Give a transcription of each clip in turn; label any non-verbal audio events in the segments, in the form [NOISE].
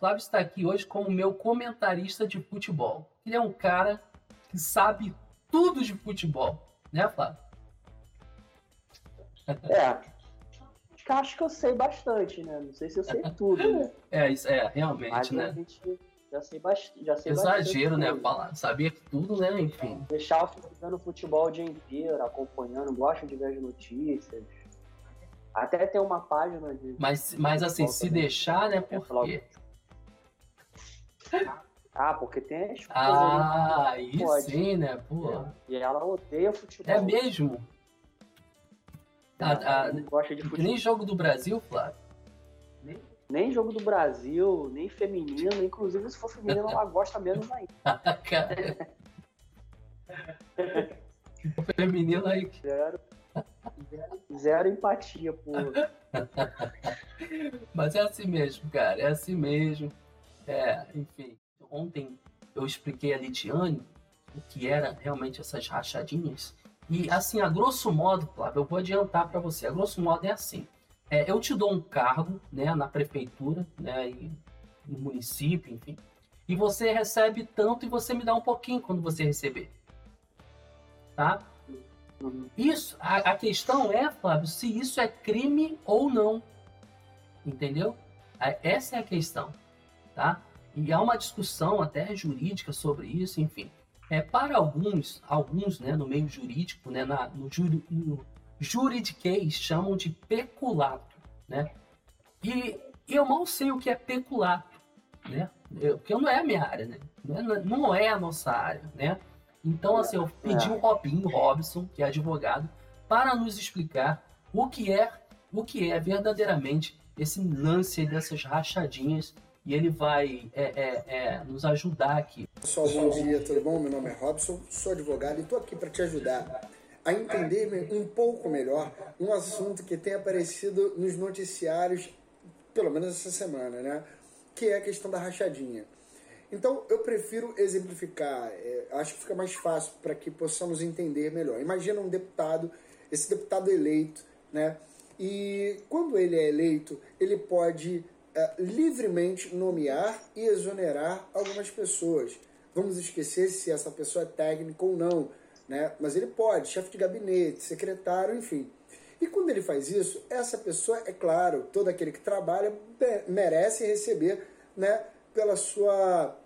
Flávio está aqui hoje como meu comentarista de futebol. Ele é um cara que sabe tudo de futebol, né, Flávio? É, acho que eu sei bastante, né? Não sei se eu sei tudo, né? [LAUGHS] É, isso é, realmente, Mas né? A gente já sei, bastante, já sei Exagero, né? Falar, saber tudo, né? Enfim. Deixar o futebol o dia inteiro, acompanhando, gosto de ver as notícias. Até tem uma página de. Mas, mas assim, se também. deixar, né? Por quê? Ah, porque tem a esposa. Ah, aí sim, né? Pô. E ela odeia futebol. É mesmo? A, a, gosta de futebol. Nem jogo do Brasil, Flávio? Nem, nem jogo do Brasil, nem feminino. Inclusive, se for feminino, ela gosta menos [LAUGHS] ainda. Cara. feminino aí. Zero. Zero empatia, pô. [LAUGHS] Mas é assim mesmo, cara. É assim mesmo. É, enfim. Ontem eu expliquei a Litiane o que era realmente essas rachadinhas. E assim, a grosso modo, Flávio, eu vou adiantar para você. A grosso modo é assim. É, eu te dou um cargo né, na prefeitura, né, e no município, enfim. E você recebe tanto e você me dá um pouquinho quando você receber. Tá? Isso, a, a questão é, Flávio, se isso é crime ou não. Entendeu? Essa é a questão. Tá? E há uma discussão até jurídica sobre isso, enfim. É, para alguns, alguns né, no meio jurídico, né, na, no, juri, no juridiquês, chamam de peculato. Né? E eu mal sei o que é peculato, né? Eu, porque não é a minha área, né? Não é, é a nossa área, né? Então, assim, eu pedi o Robinho Robson, que é advogado, para nos explicar o que é, o que é verdadeiramente esse lance dessas rachadinhas e ele vai é, é, é, nos ajudar aqui. Pessoal, bom dia, tudo bom? Meu nome é Robson, sou advogado e estou aqui para te ajudar a entender um pouco melhor um assunto que tem aparecido nos noticiários, pelo menos essa semana, né? Que é a questão da rachadinha. Então, eu prefiro exemplificar, é, acho que fica mais fácil para que possamos entender melhor. Imagina um deputado, esse deputado eleito, né? E quando ele é eleito, ele pode é, livremente nomear e exonerar algumas pessoas. Vamos esquecer se essa pessoa é técnica ou não, né? mas ele pode, chefe de gabinete, secretário, enfim. E quando ele faz isso, essa pessoa, é claro, todo aquele que trabalha merece receber né, pela sua,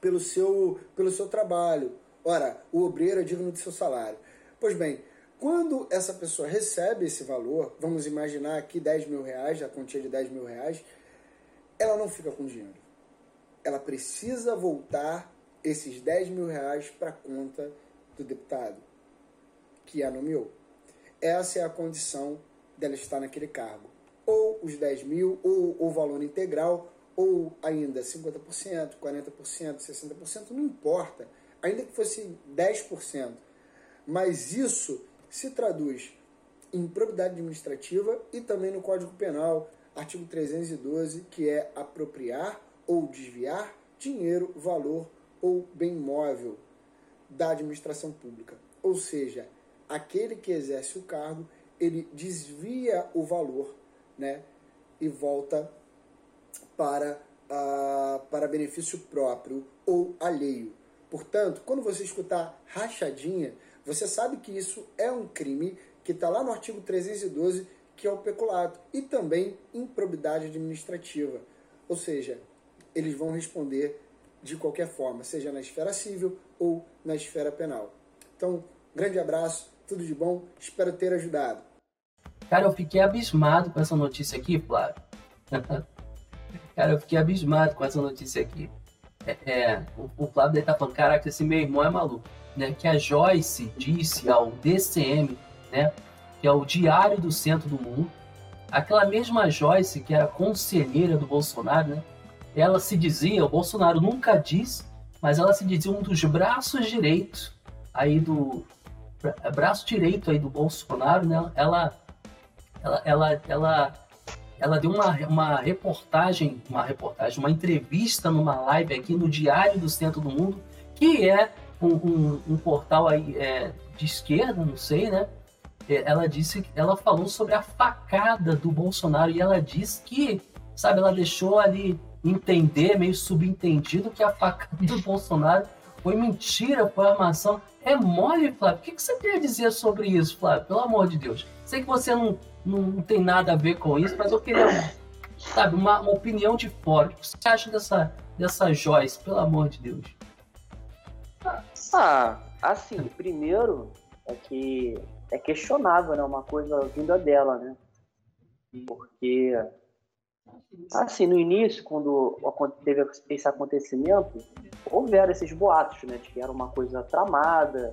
pelo, seu, pelo seu trabalho. Ora, o obreiro é digno de seu salário. Pois bem, quando essa pessoa recebe esse valor, vamos imaginar aqui 10 mil reais, a quantia de 10 mil reais, ela não fica com dinheiro. Ela precisa voltar esses 10 mil reais para a conta do deputado que a nomeou. Essa é a condição dela estar naquele cargo. Ou os 10 mil, ou o valor integral, ou ainda 50%, 40%, 60%, não importa. Ainda que fosse 10%. Mas isso se traduz em probidade administrativa e também no Código Penal, artigo 312, que é apropriar ou desviar dinheiro, valor ou bem móvel da administração pública. Ou seja, aquele que exerce o cargo, ele desvia o valor né, e volta para, uh, para benefício próprio ou alheio. Portanto, quando você escutar rachadinha, você sabe que isso é um crime que está lá no artigo 312, que é o peculato, e também improbidade administrativa. Ou seja, eles vão responder de qualquer forma, seja na esfera civil ou na esfera penal. Então, grande abraço, tudo de bom, espero ter ajudado. Cara, eu fiquei abismado com essa notícia aqui, Flávio. [LAUGHS] Cara, eu fiquei abismado com essa notícia aqui. É, é o, o Flávio deve estar tá falando, caraca, esse meu irmão é maluco né, que a Joyce disse ao DCM, né, que é o Diário do Centro do Mundo, aquela mesma Joyce que era conselheira do Bolsonaro, né, ela se dizia, o Bolsonaro nunca diz, mas ela se dizia um dos braços direitos aí do braço direito aí do Bolsonaro, né? Ela ela ela ela, ela deu uma, uma reportagem, uma reportagem, uma entrevista numa live aqui no Diário do Centro do Mundo, que é um, um, um portal aí é, de esquerda, não sei, né? É, ela disse, ela falou sobre a facada do Bolsonaro e ela disse que, sabe, ela deixou ali entender, meio subentendido, que a facada do Bolsonaro foi mentira, foi armação. É mole, Flávio. O que, que você tem a dizer sobre isso, Flávio? Pelo amor de Deus. Sei que você não, não tem nada a ver com isso, mas eu queria, sabe, uma, uma opinião de fora. O que você acha dessa, dessa Joyce, pelo amor de Deus? Ah, assim, primeiro é que é questionável, né? Uma coisa vinda dela, né? Porque, assim, no início, quando teve esse acontecimento, houveram esses boatos, né? De que era uma coisa tramada,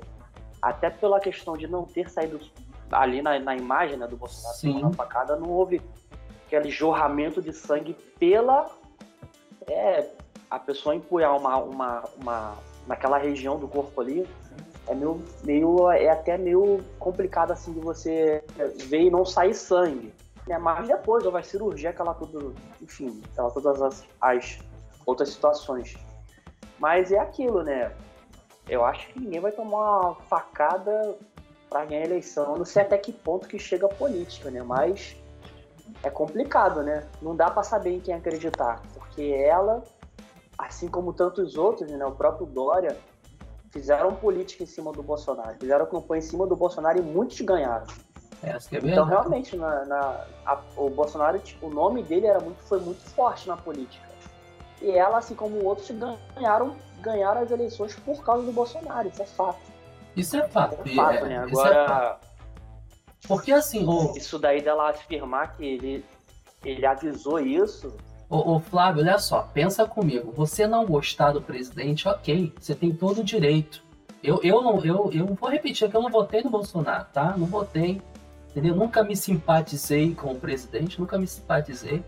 até pela questão de não ter saído ali na, na imagem né, do Bolsonaro Sim. na facada, não houve aquele jorramento de sangue pela é, a pessoa empunhar uma, uma, uma naquela região do corpo ali é meio, meio é até meio complicado assim de você ver e não sair sangue. Né? mas depois vai cirurgia aquela tudo enfim aquela todas as, as outras situações. Mas é aquilo né? Eu acho que ninguém vai tomar uma facada para ganhar a eleição eu não sei até que ponto que chega a política né? Mas é complicado né? Não dá para saber em quem acreditar porque ela assim como tantos outros né o próprio Dória fizeram política em cima do Bolsonaro fizeram campanha em cima do Bolsonaro e muitos ganharam Essa é então realmente na, na- a- o Bolsonaro tipo, o nome dele era muito foi muito forte na política e ela assim como outros ganharam ganharam as eleições por causa do Bolsonaro isso é fato Isso é fato. é fato é- né é fato. agora Porque assim, o, isso daí dela afirmar que ele ele avisou isso Ô, ô, Flávio, olha só, pensa comigo. Você não gostar do presidente, ok, você tem todo o direito. Eu, eu, não, eu, eu vou repetir que eu não votei no Bolsonaro, tá? Não votei, entendeu? Nunca me simpatizei com o presidente, nunca me simpatizei.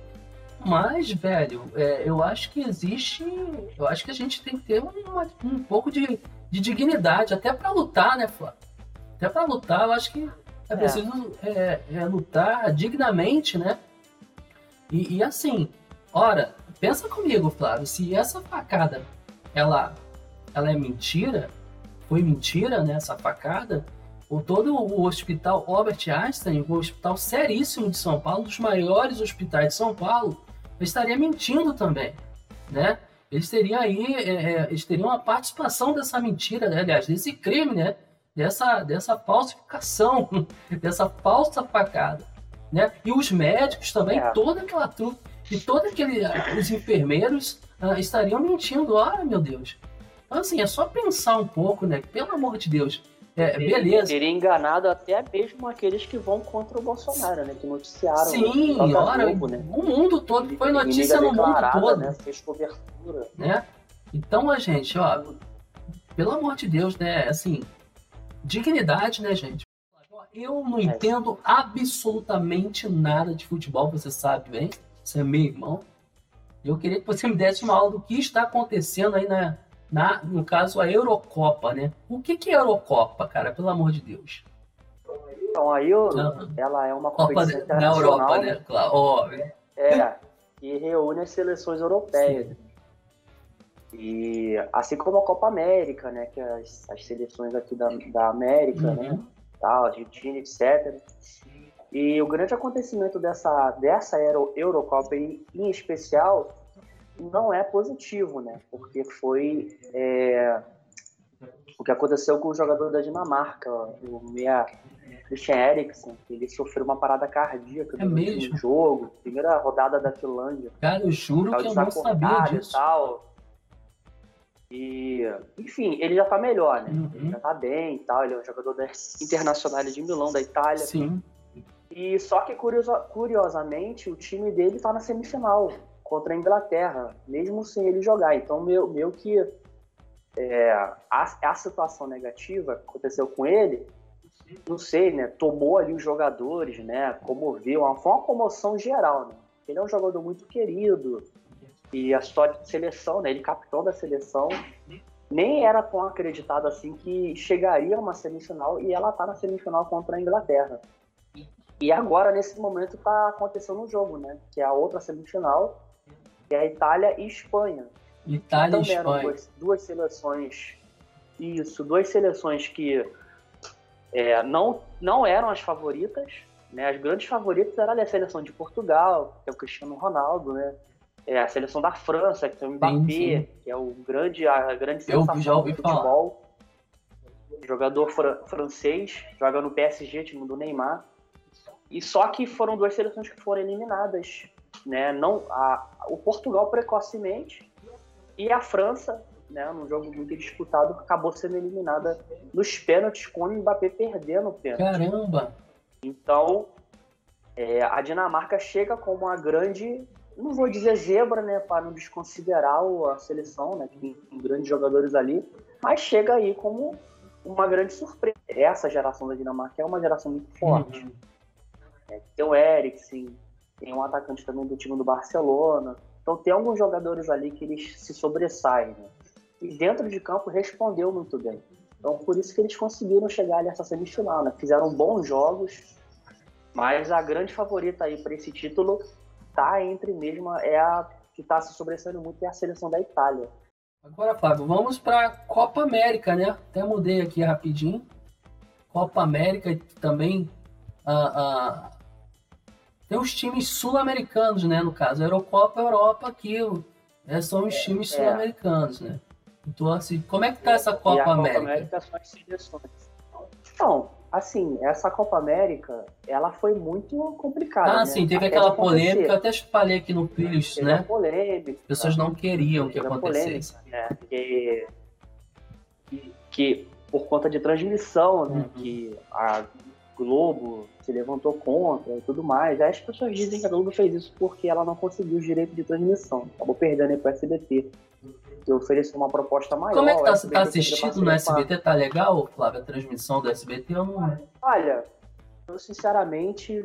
Mas, velho, é, eu acho que existe. Eu acho que a gente tem que ter uma- um pouco de, de dignidade, até pra lutar, né, Flávio? Até pra lutar, eu acho que é É. preciso é, é, lutar dignamente, né? E, e assim, ora, pensa comigo, Flávio, se essa facada ela, ela é mentira, foi mentira, né, essa facada, o todo o hospital Albert Einstein, o hospital seríssimo de São Paulo, um dos maiores hospitais de São Paulo, estaria mentindo também, né? Eles teriam aí, é, é, eles teriam uma participação dessa mentira, né? aliás, desse crime, né? Dessa, dessa falsificação, [LAUGHS] dessa falsa facada, né? E os médicos também, É. toda aquela trupe, e todos aquele, os enfermeiros ah, estariam mentindo. Ah, meu Deus. Então, assim, é só pensar um pouco, né? Pelo amor de Deus. É, beleza. Teria enganado até mesmo aqueles que vão contra o Bolsonaro, né? Que noticiaram Sim, o próprio ora, Globo, né? o mundo todo, foi notícia no mundo todo, né? Fez cobertura. né? Então, a gente, ó, pelo amor de Deus, né? Assim, dignidade, né, gente? Eu não entendo absolutamente nada de futebol, você sabe bem. Você é meu irmão. Eu queria que você me desse uma aula do que está acontecendo aí na, na no caso, a Eurocopa, né? O que, que é a Eurocopa, cara? Pelo amor de Deus. Então a Euro, Aham. ela é uma Copa competição da- internacional Europa, né? Claro, óbvio. é, que reúne as seleções europeias. E assim como a Copa América, né? Que as, as seleções aqui da, da América, né? Uhum. tal, Argentina, etc. E o grande acontecimento dessa, dessa Euro, Eurocopa em, especial não é positivo, né? Porque foi é, o que aconteceu com o jogador da Dinamarca, o meia Christian Eriksen. Ele sofreu uma parada cardíaca É durante mesmo? o jogo, primeira rodada da Finlândia. Cara, eu juro que eu não sabia desacordado e disso. tal. E, enfim, ele já tá melhor, né? Uhum. Ele já tá bem e tal. Ele é um jogador da Internacional de Milão, da Itália. Sim. E só que curiosa- curiosamente o time dele tá na semifinal contra a Inglaterra, mesmo sem ele jogar. Então meio, meio que é, a, a situação negativa que aconteceu com ele, não sei, né? Tomou ali os jogadores, né? Comoveu, foi uma comoção geral, né? Ele é um jogador muito querido e a história de seleção, né? Ele capitão da seleção, nem era tão acreditado assim que chegaria a uma semifinal e ela tá na semifinal contra a Inglaterra. E agora, nesse momento, tá acontecendo um jogo, né? Que é a outra semifinal, que é a Itália e Espanha. Itália e Também Espanha. duas, duas seleções. Isso, duas seleções que é, não, não eram as favoritas. Né? As grandes favoritas eram a seleção de Portugal, que é o Cristiano Ronaldo, né? é, a seleção da França, que tem o Mbappé, Sim, sim. que é o grande, a grande Eu sensação já ouvi do futebol. Jogador fran- francês, joga no PSG, time do Neymar. E só que foram duas seleções que foram eliminadas, né? Não, a, o Portugal precocemente e a França, né? Num jogo muito disputado, acabou sendo eliminada nos pênaltis com o Mbappé perdendo o pênalti. Caramba! Então, é, a Dinamarca chega como uma grande, não vou dizer zebra, né, para não desconsiderar a seleção, né, que tem, tem grandes jogadores ali, mas chega aí como uma grande surpresa. Essa geração da Dinamarca é uma geração muito forte. Uhum. Tem o Eriksen, tem um atacante também do time do Barcelona. Então tem alguns jogadores ali que eles se sobressaem. Né? E dentro de campo respondeu muito bem. Então por isso que eles conseguiram chegar ali nessa semifinal. Né? Fizeram bons jogos, mas a grande favorita aí para esse título tá entre mesmo é a que está se sobressaindo muito é a seleção da Itália. Agora, Flávio, vamos para Copa América, né? Até mudei aqui rapidinho. Copa América também ah, ah, tem os times sul-americanos, né? No caso, a Eurocopa, a Europa, aqui né? são os times é. sul-americanos, né? Então, assim, como é que tá essa Copa a Copa América? América são as seleções. Então, assim, essa Copa América, ela foi muito complicada. Ah, né? sim, teve Até aquela acontecer. polêmica, eu até falei aqui no a né? polêmica. As pessoas não queriam que acontecesse. polêmica, né? Que, que, que por conta de transmissão, né? Uhum. Que a Globo se levantou contra e tudo mais. Aí as pessoas dizem que a Globo fez isso porque ela não conseguiu os direitos de transmissão. Acabou perdendo aí pro SBT. Que ofereceu uma proposta maior. Como é que tá? tá assistindo no SBT? Tá legal, Flávio, a transmissão do SBT? Eu não... Olha, eu sinceramente,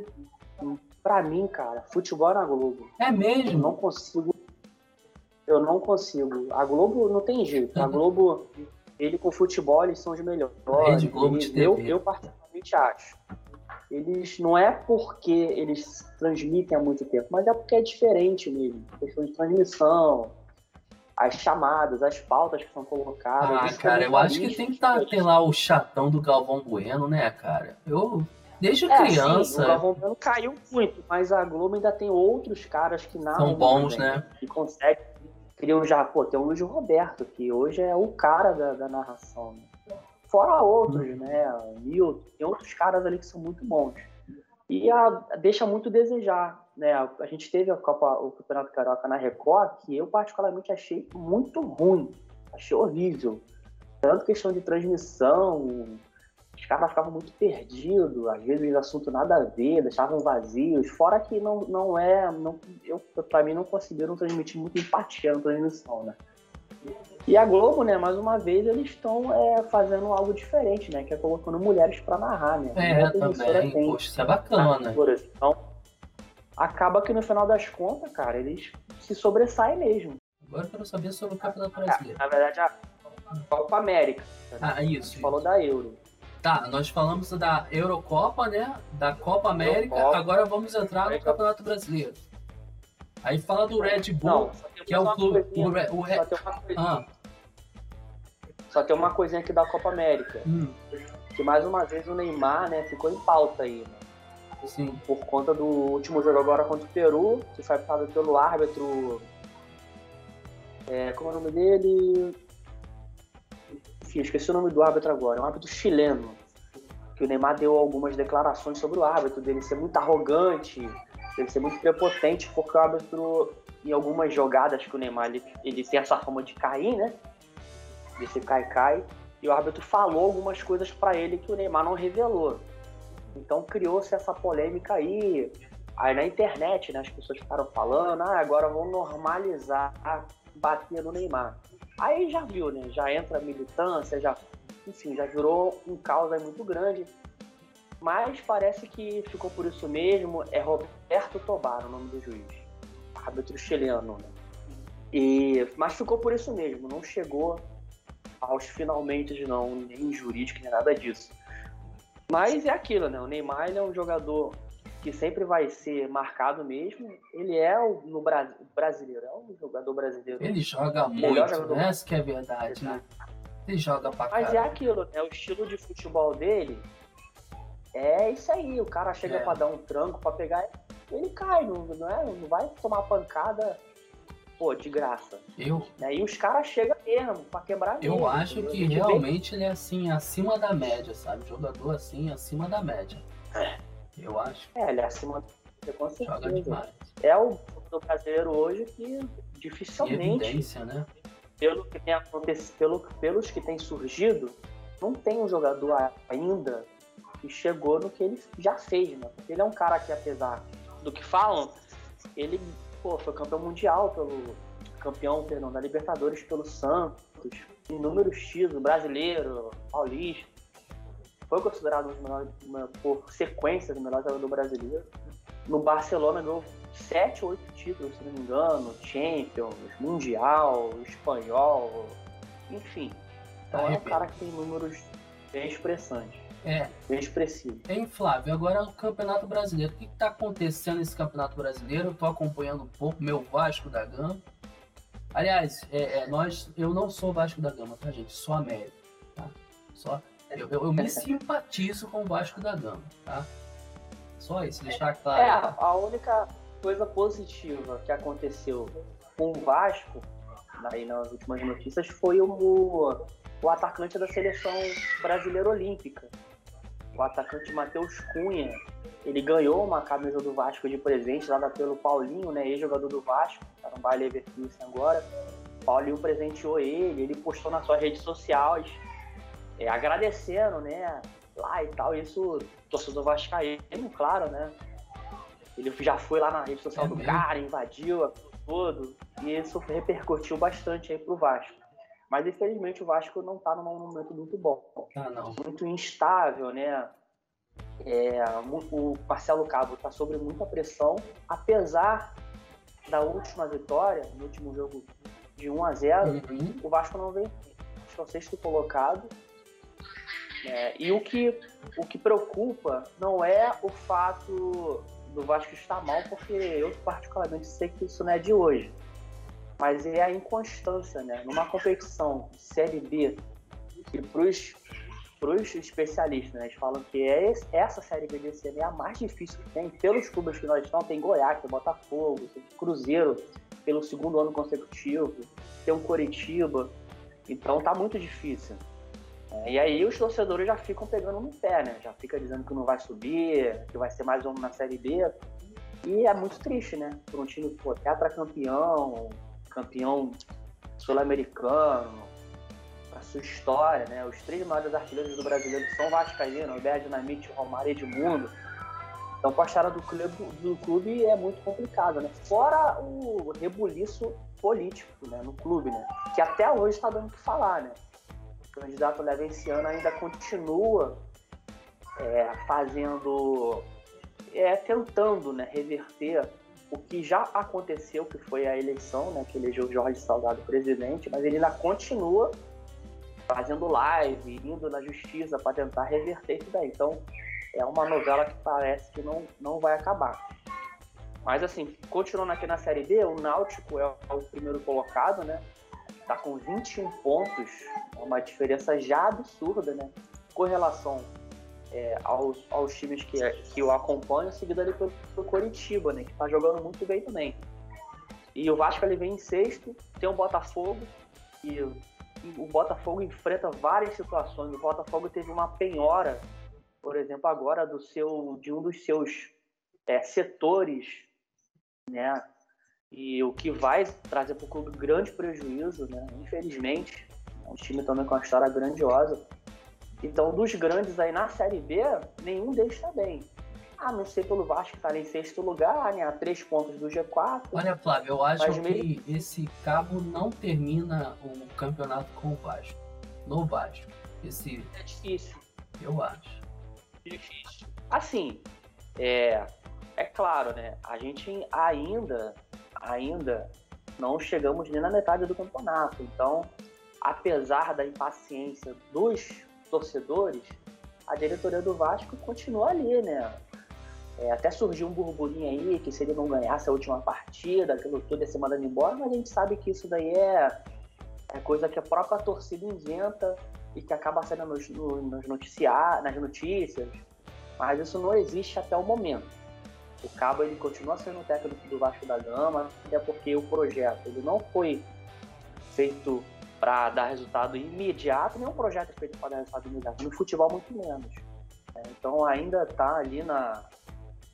pra mim, cara, futebol é na Globo. É Eu mesmo? não consigo. Eu não consigo. A Globo não tem jeito. A Globo, ele com futebol, eles são os melhores. Rede Globo de eu, TV. eu particularmente acho. Eles não é porque eles transmitem há muito tempo, mas é porque é diferente mesmo. Questão de transmissão, as chamadas, as pautas que são colocadas. Ah, cara, eu acho que tem que tá, comentaristas. ter lá o chatão do Galvão Bueno, né, cara? Eu, desde É, criança, sim, o Galvão Bueno caiu muito, mas a Globo ainda tem outros caras que narram são bons, né? Que conseguem. Criam já, pô, tem o Luiz Roberto, que hoje é o cara da, da narração. né? Fora outros, né? Milton, tem outros caras ali que são muito bons. E a, deixa muito a desejar, né? A, a gente teve a Copa, o Campeonato Carioca na Record, que eu particularmente achei muito ruim. Achei horrível. Tanto questão de transmissão, os caras ficavam muito perdidos, às vezes assunto nada a ver, deixavam vazios, fora que não, não é, não, eu, pra mim não conseguiram transmitir muita empatia na transmissão, né? E a Globo, né, mais uma vez, eles estão é, fazendo algo diferente, né, que é colocando mulheres pra narrar, né? É, também. tem Poxa, isso é bacana. Então, acaba que no final das contas, cara, eles se sobressaem mesmo. Agora eu quero saber sobre o Campeonato Brasileiro. Na verdade, a Copa América, Ah, a isso. gente falou da Euro. Tá, nós falamos da Eurocopa, né? Da Copa América. Eurocopa. Agora vamos entrar no. Campeonato Brasileiro. Aí fala do Red Bull, Não, que é o clube. O, o Re- Só tem, uma coisinha, Ah, só tem uma coisinha aqui da Copa América. hum, Que mais uma vez o Neymar, né, ficou em pauta aí, né? sim. Por conta do último jogo agora contra o Peru, que foi apitado pelo árbitro. É, como é o nome dele? Enfim, esqueci o nome do árbitro agora. É um árbitro chileno. Que o Neymar deu algumas declarações sobre o árbitro, dele ser muito arrogante, dele ser muito prepotente, porque o árbitro, em algumas jogadas que o Neymar ele, ele tem essa fama de cair, né? De ser cai-cai. E o árbitro falou algumas coisas pra ele que o Neymar não revelou. Então criou-se essa polêmica aí. Aí na internet, né, as pessoas ficaram falando, ah, agora vão normalizar a bater no Neymar. Aí já viu, né? Já entra a militância, já, enfim, já virou um caos aí muito grande. Mas parece que ficou por isso mesmo. É Roberto Tobar o nome do juiz. Árbitro chileno, né? E, mas ficou por isso mesmo, não chegou aos finalmente não, nem jurídico, nem nada disso. Mas é aquilo, né? O Neymar ele é um jogador que sempre vai ser marcado mesmo. Ele é o, no Brasil, brasileiro, é um jogador brasileiro. Ele joga muito, jogador. né? Essa que é verdade, né? Ele joga pra Mas é caralho. aquilo, né? O estilo de futebol dele é isso aí. O cara chega É. pra dar um tranco, pra pegar, ele cai, não, não, é, não vai tomar pancada pô, de graça. Eu, Né? E os caras chegam mesmo pra quebrar eu mesmo, acho que realmente ele é assim, acima da média, sabe? Jogador assim, acima da média. Eu acho. É, ele é acima do com Joga certeza. demais. É o do brasileiro hoje que dificilmente, evidência, né? pelo que tem acontecido, pelo, pelos que tem surgido, não tem um jogador ainda que chegou no que ele já fez, né? Porque ele é um cara que, apesar do que falam, ele pô, foi campeão mundial pelo. campeão, perdão, da Libertadores pelo Santos, inúmeros títulos, brasileiro, paulista. Foi considerado um dos melhores, uma- por sequência, o melhor jogador brasileiro. No Barcelona ganhou 7, 8 títulos, se não me engano, Champions, Mundial, Espanhol, enfim. Então é um cara que tem números bem expressantes, É, bem expressivos. Hein, Flávio, agora o Campeonato Brasileiro. O que está acontecendo nesse Campeonato Brasileiro? Eu tô acompanhando um pouco meu Vasco da Gama. Aliás, é, é, nós, eu não sou Vasco da Gama, tá, gente? Sou América, tá? Só, eu, eu, eu me [LAUGHS] simpatizo com o Vasco da Gama, tá? Só isso, deixar claro. É, a única coisa positiva que aconteceu com o Vasco, aí nas últimas notícias, foi o, o atacante da seleção brasileira olímpica. O atacante Matheus Cunha. Ele ganhou uma camisa do Vasco de presente, dada pelo Paulinho, né, ex-jogador do Vasco, tá no Bayer Leverkusen agora. O Paulinho presenteou ele, ele postou nas suas redes sociais, é, agradecendo, né, lá e tal. Isso, torcedor vascaíno, claro, né? Ele já foi lá na rede social É do mesmo? cara, invadiu tudo, e isso repercutiu bastante aí pro Vasco. Mas infelizmente o Vasco não tá num momento muito bom Ah, muito instável, né? É, o Marcelo Cabo está sob muita pressão, apesar da última vitória, no último jogo de 1 a 0 Uhum. o Vasco não vem. Acho é o sexto colocado. né? e o que, o que preocupa não é o fato do Vasco estar mal, porque eu particularmente sei que isso não é de hoje. Mas é a inconstância, né? Numa competição Série B, que pros, pros especialistas, né, eles falam que é esse- essa Série B desse ano é a mais difícil que tem. Pelos clubes que nós estamos, tem Goiás, tem Botafogo, tem Cruzeiro, pelo segundo ano consecutivo, tem um Coritiba. Então tá muito difícil. É, e aí os torcedores já ficam pegando no pé, né? Já fica dizendo que não vai subir, que vai ser mais um na Série B. E é muito triste, né? Por um time pô, tetracampeão, campeão sul-americano, a sua história, né? Os três maiores artilheiros do brasileiro são vascaínos, Alberto Dinamite, Romário e Edmundo. Então, a história do clube, do clube é muito complicada, né? Fora o rebuliço político né, no clube, né? Que até hoje está dando o que falar, né? O candidato Levenciano ainda continua é, fazendo, é, tentando né, reverter o que já aconteceu, que foi a eleição, né, que elegeu Jorge Salgado presidente, mas ele ainda continua fazendo live, indo na justiça para tentar reverter isso daí. Então, é uma novela que parece que não, não vai acabar. Mas assim, continuando aqui na Série B, o Náutico é o primeiro colocado, né? Tá com 21 pontos, é uma diferença já absurda, né? Com relação é, aos, aos times que, que o acompanham, seguido ali pelo, pelo Coritiba, né? Que tá jogando muito bem também. E o Vasco ele vem em sexto, tem o Botafogo, e, e o Botafogo enfrenta várias situações. O Botafogo teve uma penhora, por exemplo, agora do seu, de um dos seus é, setores, né? E o que vai trazer para o clube grande prejuízo, né? Infelizmente, é um time também com uma história grandiosa. Então, dos grandes aí na Série B, nenhum deles está bem. A não ser pelo Vasco que está em sexto lugar, né? A três pontos do G4. Olha, Flávio, eu acho que meio- esse cabo não termina o campeonato com o Vasco. No Vasco. Esse, É difícil. eu acho. difícil. Assim, é, é claro, né? A gente ainda, ainda não chegamos nem na metade do campeonato. Então, apesar da impaciência dos torcedores, a diretoria do Vasco continua ali, né? É, até surgiu um burburinho aí que se ele não ganhasse a última partida, aquilo tudo ia ser mandado embora, mas a gente sabe que isso daí é, é coisa que a própria torcida inventa e que acaba saindo nos, no- nos noticiar, nas notícias, mas isso não existe até o momento. O Cabo ele continua sendo técnico do Vasco da Gama, até porque o projeto ele não foi feito para dar resultado imediato, nem um projeto feito para dar resultado imediato. No futebol, muito menos. É, então, ainda está ali na,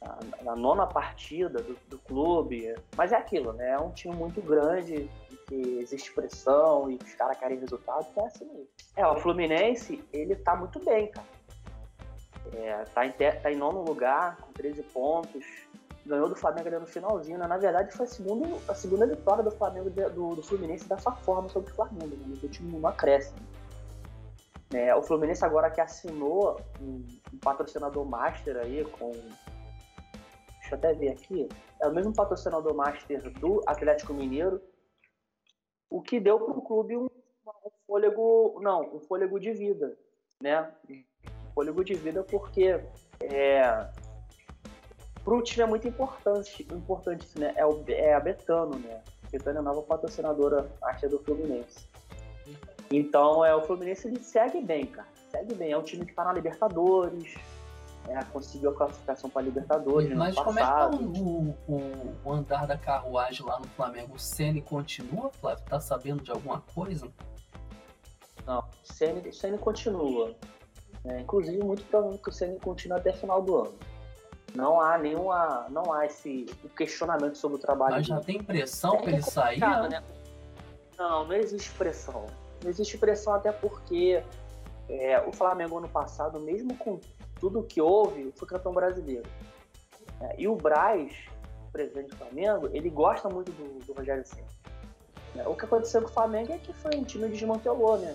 na, na, nona partida do, do, clube. Mas é aquilo, né? É um time muito grande, que existe pressão e os caras querem resultado, que é assim mesmo. É, o Fluminense, ele tá muito bem, cara. É, tá, em, tá em nono lugar, com 13 pontos. Ganhou do Flamengo ali no finalzinho. Né? Na verdade, foi a segunda, a segunda vitória do Flamengo do, do Fluminense dessa forma sobre o Flamengo, né? no último no acréscimo. É, o Fluminense agora que assinou um, um, patrocinador master aí com. Deixa eu até ver aqui. É o mesmo patrocinador master do Atlético Mineiro, o que deu para o clube um, um, fôlego, não, um fôlego de vida, né? Um fôlego de vida porque é, para o time é muito importante, importante né? É, o, é a Betano, né? A Betano é a nova patrocinadora arte do Fluminense. Então, é, o Fluminense ele segue bem, cara. Segue bem. É um time que está na Libertadores, é, conseguiu a classificação para Libertadores. Mas como passado. é que tá o, o, o, andar da carruagem lá no Flamengo? O Ceni continua, Flávio? Tá sabendo de alguma coisa? Não, o Ceni, continua. É, inclusive, muito provavelmente que o Ceni continue até final do ano. Não há nenhuma. Não há esse questionamento sobre o trabalho. Mas já tem pressão é, para ele sair? Né? Não, não existe pressão. Não existe pressão até porque é, o Flamengo ano passado, mesmo com tudo que houve, foi campeão brasileiro. É, e o Braz, presidente do Flamengo, ele gosta muito do, do Rogério Senna. É, o que aconteceu com o Flamengo é que foi um time desmantelou, né?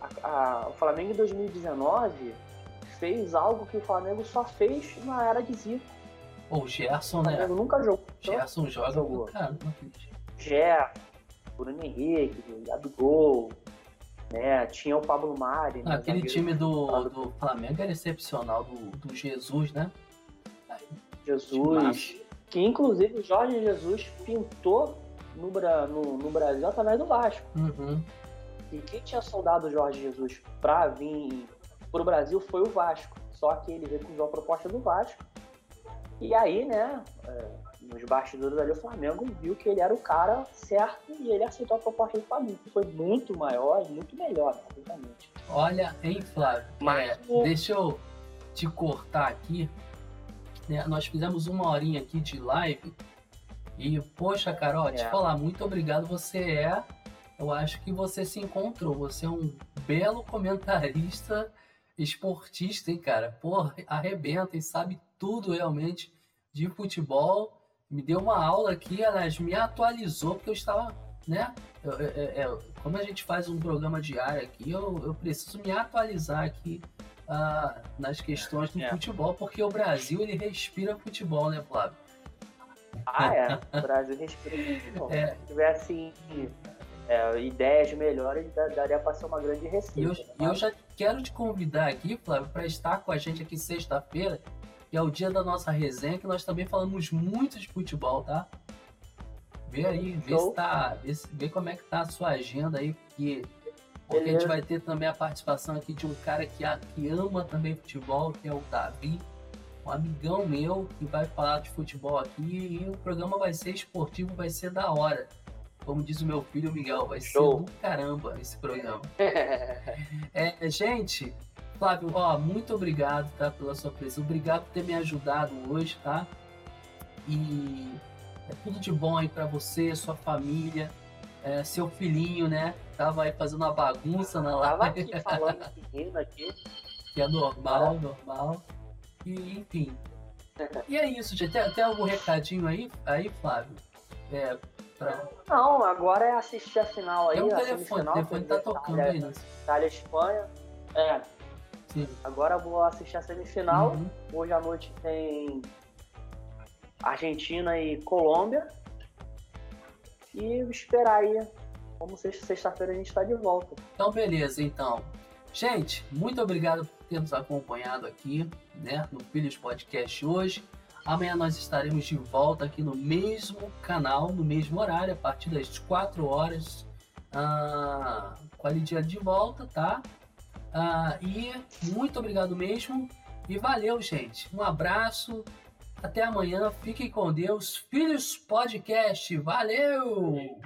A, a, o Flamengo em 2019 fez algo que o Flamengo só fez na era de Zico. o Gerson, né? O Flamengo nunca jogou. Gerson joga jogou. Caramba, Gerson, Bruno Henrique, Gabigol, né? Tinha o Pablo Mari. Né? Aquele time do, do Flamengo era excepcional, do, do Jesus, né? Jesus. Que inclusive o Jorge Jesus pintou no, no, no Brasil através do Vasco. Uhum. E quem tinha soldado o Jorge Jesus para vir para o Brasil foi o Vasco. Só que ele recusou a proposta do Vasco. E aí, né, é, nos bastidores ali, o Flamengo viu que ele era o cara certo e ele aceitou a proposta do Flamengo, que foi muito maior e muito melhor, obviamente. Olha, hein, Flávio? Mas, é, o... Deixa eu te cortar aqui. Né? Nós fizemos uma horinha aqui de live e, poxa, Carol, é. te falar, muito obrigado. Você é, eu acho que você se encontrou. Você é um belo comentarista esportista, hein, cara? Porra, arrebenta e sabe tudo realmente de futebol me deu uma aula aqui, aliás, me atualizou, porque eu estava, né? Eu, eu, eu, como a gente faz um programa diário aqui, eu, preciso me atualizar aqui uh, nas questões do é. futebol, porque o Brasil ele respira futebol, né, Flávio? Ah, é. [LAUGHS] O Brasil respira futebol. É. Se tivesse assim, é, ideias melhores, daria para ser uma grande receita. E eu, né? eu já quero te convidar aqui, Flávio, para estar com a gente aqui sexta-feira e é o dia da nossa resenha, que nós também falamos muito de futebol, tá? Vê aí, vê, se tá, vê, vê, como é que tá a sua agenda aí, porque, porque a gente vai ter também a participação aqui de um cara que, que ama também futebol, que é o Davi, um amigão meu que vai falar de futebol aqui e o programa vai ser esportivo, vai ser da hora. Como diz o meu filho Miguel, vai Show. ser do caramba esse programa. [LAUGHS] é, gente, Flávio, ó, muito obrigado, tá, pela sua presença. Obrigado por ter me ajudado hoje, tá? E é tudo de bom aí para você, sua família, é, seu filhinho, né? Tava aí fazendo uma bagunça na live. Tava aqui falando rindo aqui. [LAUGHS] Que é normal, é. normal. E, enfim. [LAUGHS] E é isso, gente. Tem, tem algum recadinho aí, aí Flávio? É, pra... Não, agora é assistir a final aí. Tem um telefone, o telefone tá tocando aí. Né? Itália, Espanha. É, Sim. Agora vou assistir a semifinal. Uhum. Hoje à noite tem Argentina e Colômbia. E esperar aí. Como sexta-feira a gente está de volta. Então, beleza, então. Gente, muito obrigado por ter nos acompanhado aqui, né, no Filhos Podcast hoje. Amanhã nós estaremos de volta aqui no mesmo canal, no mesmo horário, a partir das 4 horas. Ah, com a Lidia de volta, tá? Ah, e muito obrigado mesmo. E valeu, gente. Um abraço Até amanhã, fiquem com Deus. Filhos Podcast, valeu!